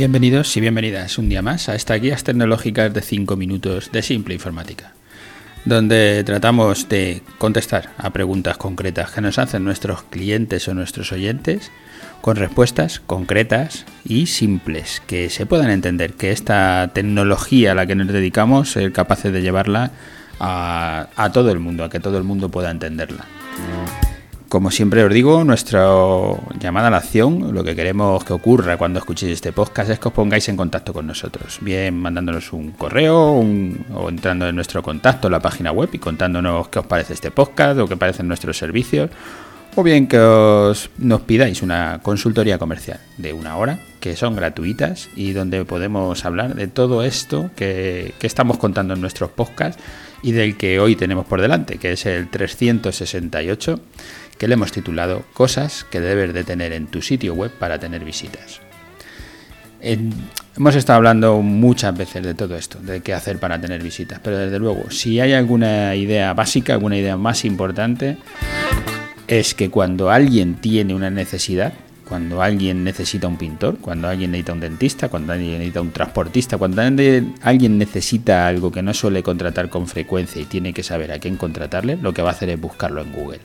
Bienvenidos y bienvenidas un día más a estas guías tecnológicas de 5 minutos de simple informática, donde tratamos de contestar a preguntas concretas que nos hacen nuestros clientes o nuestros oyentes con respuestas concretas y simples, que se puedan entender, que esta tecnología a la que nos dedicamos es capaz de llevarla a, a todo el mundo, a que todo el mundo pueda entenderla. Como siempre os digo, nuestra llamada a la acción, lo que queremos que ocurra cuando escuchéis este podcast es que os pongáis en contacto con nosotros, bien mandándonos un correo o entrando en nuestro contacto en la página web y contándonos qué os parece este podcast o qué parecen nuestros servicios, o bien que os, nos pidáis una consultoría comercial de una hora, que son gratuitas y donde podemos hablar de todo esto que, que estamos contando en nuestros podcasts y del que hoy tenemos por delante, que es el 368 que le hemos titulado Cosas que debes de tener en tu sitio web para tener visitas. hemos estado hablando muchas veces de todo esto, de qué hacer para tener visitas, pero desde luego, si hay alguna idea básica, alguna idea más importante, es que cuando alguien tiene una necesidad, cuando alguien necesita un pintor, cuando alguien necesita un dentista, cuando alguien necesita un transportista, cuando alguien necesita algo que no suele contratar con frecuencia y tiene que saber a quién contratarle, lo que va a hacer es buscarlo en Google.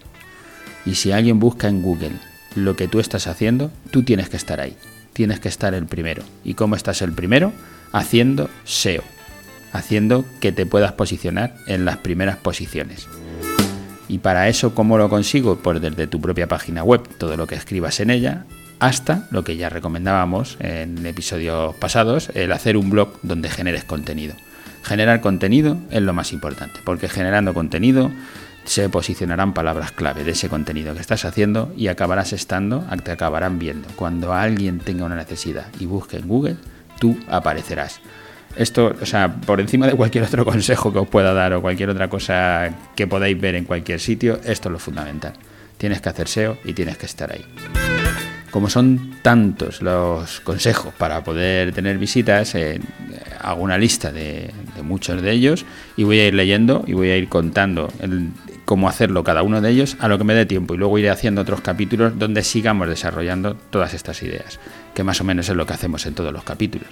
Y si alguien busca en Google lo que tú estás haciendo, tú tienes que estar ahí. Tienes que estar el primero. ¿Y cómo estás el primero? Haciendo SEO. Haciendo que te puedas posicionar en las primeras posiciones. Y para eso, ¿cómo lo consigo? Pues desde tu propia página web, todo lo que escribas en ella, hasta lo que ya recomendábamos en episodios pasados, el hacer un blog donde generes contenido. Generar contenido es lo más importante, porque generando contenido se posicionarán palabras clave de ese contenido que estás haciendo y acabarás estando, te acabarán viendo. Cuando alguien tenga una necesidad y busque en Google, tú aparecerás. Esto, o sea, por encima de cualquier otro consejo que os pueda dar o cualquier otra cosa que podáis ver en cualquier sitio, esto es lo fundamental. Tienes que hacer SEO y tienes que estar ahí. Como son tantos los consejos para poder tener visitas, eh, hago una lista de, de, muchos de ellos y voy a ir leyendo y voy a ir contando el, cómo hacerlo cada uno de ellos a lo que me dé tiempo y luego iré haciendo otros capítulos donde sigamos desarrollando todas estas ideas, que más o menos es lo que hacemos en todos los capítulos.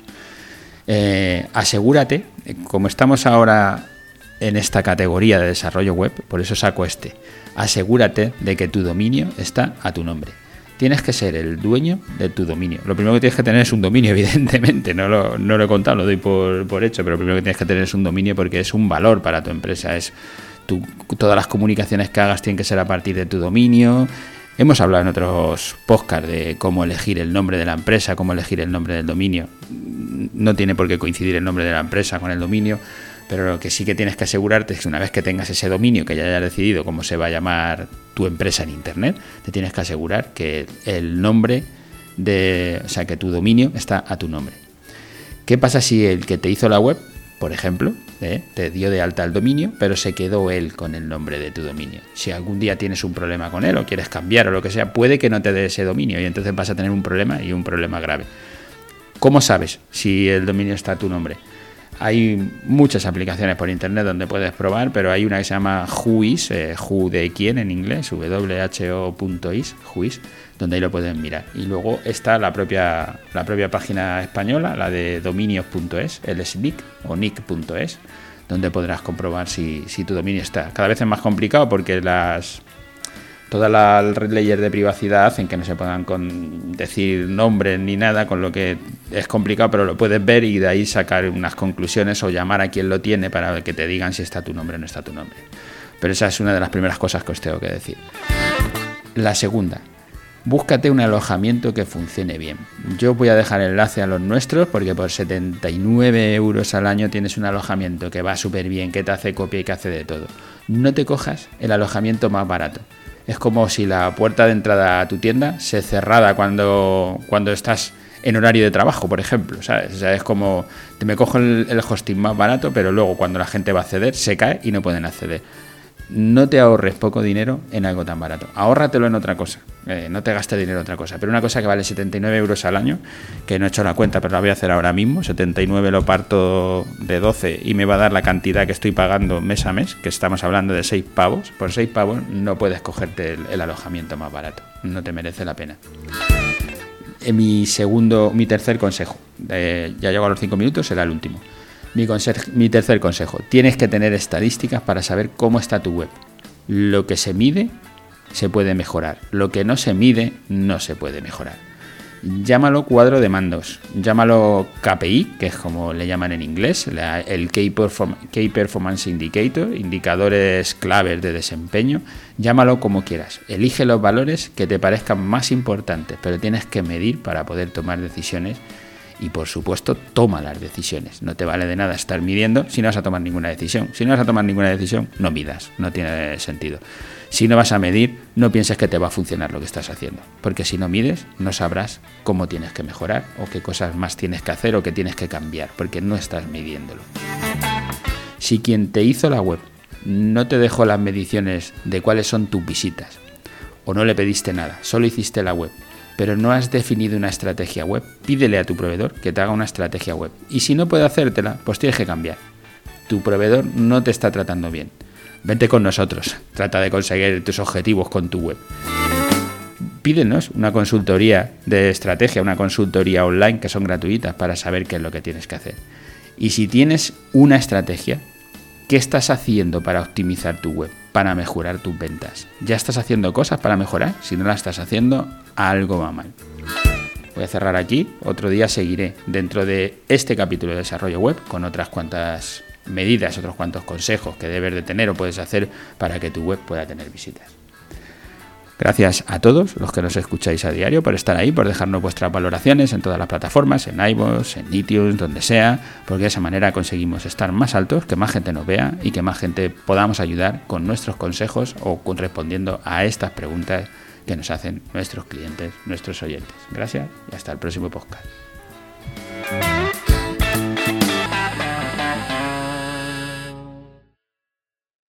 Eh, asegúrate, como estamos ahora en esta categoría de desarrollo web, por eso saco este, asegúrate de que tu dominio está a tu nombre. Tienes que ser el dueño de tu dominio. Lo primero que tienes que tener es un dominio, evidentemente, no lo, no lo he contado, lo doy por, por hecho, pero lo primero que tienes que tener es un dominio porque es un valor para tu empresa, es todas las comunicaciones que hagas tienen que ser a partir de tu dominio. Hemos hablado en otros podcasts de cómo elegir el nombre de la empresa, cómo elegir el nombre del dominio. No tiene por qué coincidir el nombre de la empresa con el dominio, pero lo que sí que tienes que asegurarte es que una vez que tengas ese dominio, que ya hayas decidido cómo se va a llamar tu empresa en Internet, te tienes que asegurar que el nombre de, o sea, que tu dominio está a tu nombre. ¿Qué pasa si el que te hizo la web por ejemplo, ¿eh? te dio de alta el dominio, pero se quedó él con el nombre de tu dominio. Si algún día tienes un problema con él o quieres cambiar o lo que sea, puede que no te dé ese dominio y entonces vas a tener un problema y un problema grave. ¿Cómo sabes si el dominio está a tu nombre? Hay muchas aplicaciones por internet donde puedes probar, pero hay una que se llama Whois, eh, de quién en inglés, who.is, Whois, donde ahí lo pueden mirar. Y luego está la propia, la propia página española, la de dominios.es, el SNIC o nick.es, donde podrás comprobar si, si tu dominio está. Cada vez es más complicado porque las todas las leyes de privacidad hacen que no se puedan decir nombres ni nada, con lo que es complicado, pero lo puedes ver y de ahí sacar unas conclusiones o llamar a quien lo tiene para que te digan si está tu nombre o no está tu nombre. Pero esa es una de las primeras cosas que os tengo que decir. La segunda, búscate un alojamiento que funcione bien. Yo voy a dejar enlace a los nuestros porque por 79 euros al año tienes un alojamiento que va súper bien, que te hace copia y que hace de todo. No te cojas el alojamiento más barato es como si la puerta de entrada a tu tienda se cerrara cuando, cuando estás en horario de trabajo, por ejemplo, ¿sabes? O sea, es como, te me cojo el, hosting más barato, pero luego cuando la gente va a acceder, se cae y no pueden acceder no te ahorres poco dinero en algo tan barato. Ahórratelo en otra cosa. Eh, no te gastes dinero en otra cosa. Pero una cosa que vale 79 euros al año, que no he hecho la cuenta, pero la voy a hacer ahora mismo. 79 lo parto de 12 y me va a dar la cantidad que estoy pagando mes a mes, que estamos hablando de 6 pavos. Por 6 pavos no puedes cogerte el, alojamiento más barato. No te merece la pena. Eh, mi segundo, mi tercer consejo, ya llego a los cinco minutos, será el último. Mi tercer consejo, tienes que tener estadísticas para saber cómo está tu web. Lo que se mide se puede mejorar, lo que no se mide no se puede mejorar llámalo cuadro de mandos, llámalo KPI, que es como le llaman en inglés, el Key, Performance Indicator, indicadores claves de desempeño, llámalo como quieras. Elige los valores que te parezcan más importantes, pero tienes que medir para poder tomar decisiones y por supuesto toma las decisiones. No te vale de nada estar midiendo si no vas a tomar ninguna decisión. Si no vas a tomar ninguna decisión, no midas, no tiene sentido. Si no vas a medir, no pienses que te va a funcionar lo que estás haciendo, porque si no mides, no sabrás cómo tienes que mejorar o qué cosas más tienes que hacer o qué tienes que cambiar, porque no estás midiéndolo. Si quien te hizo la web no te dejó las mediciones de cuáles son tus visitas, o no le pediste nada, solo hiciste la web, pero no has definido una estrategia web, pídele a tu proveedor que te haga una estrategia web. Y si no puede hacértela, pues tienes que cambiar. Tu proveedor no te está tratando bien vente con nosotros, trata de conseguir tus objetivos con tu web. Pídenos una consultoría de estrategia, una consultoría online que son gratuitas para saber qué es lo que tienes que hacer. Y si tienes una estrategia, ¿qué estás haciendo para optimizar tu web, para mejorar tus ventas? ¿Ya estás haciendo cosas para mejorar? Si no las estás haciendo, algo va mal. Voy a cerrar aquí, otro día seguiré dentro de este capítulo de desarrollo web con otras cuantas medidas, otros cuantos consejos que debes de tener o puedes hacer para que tu web pueda tener visitas. Gracias a todos los que nos escucháis a diario por estar ahí, por dejarnos vuestras valoraciones en todas las plataformas, en iVoox, en iTunes, donde sea, porque de esa manera conseguimos estar más altos, que más gente nos vea y que más gente podamos ayudar con nuestros consejos o respondiendo a estas preguntas que nos hacen nuestros clientes, nuestros oyentes. Gracias y hasta el próximo podcast.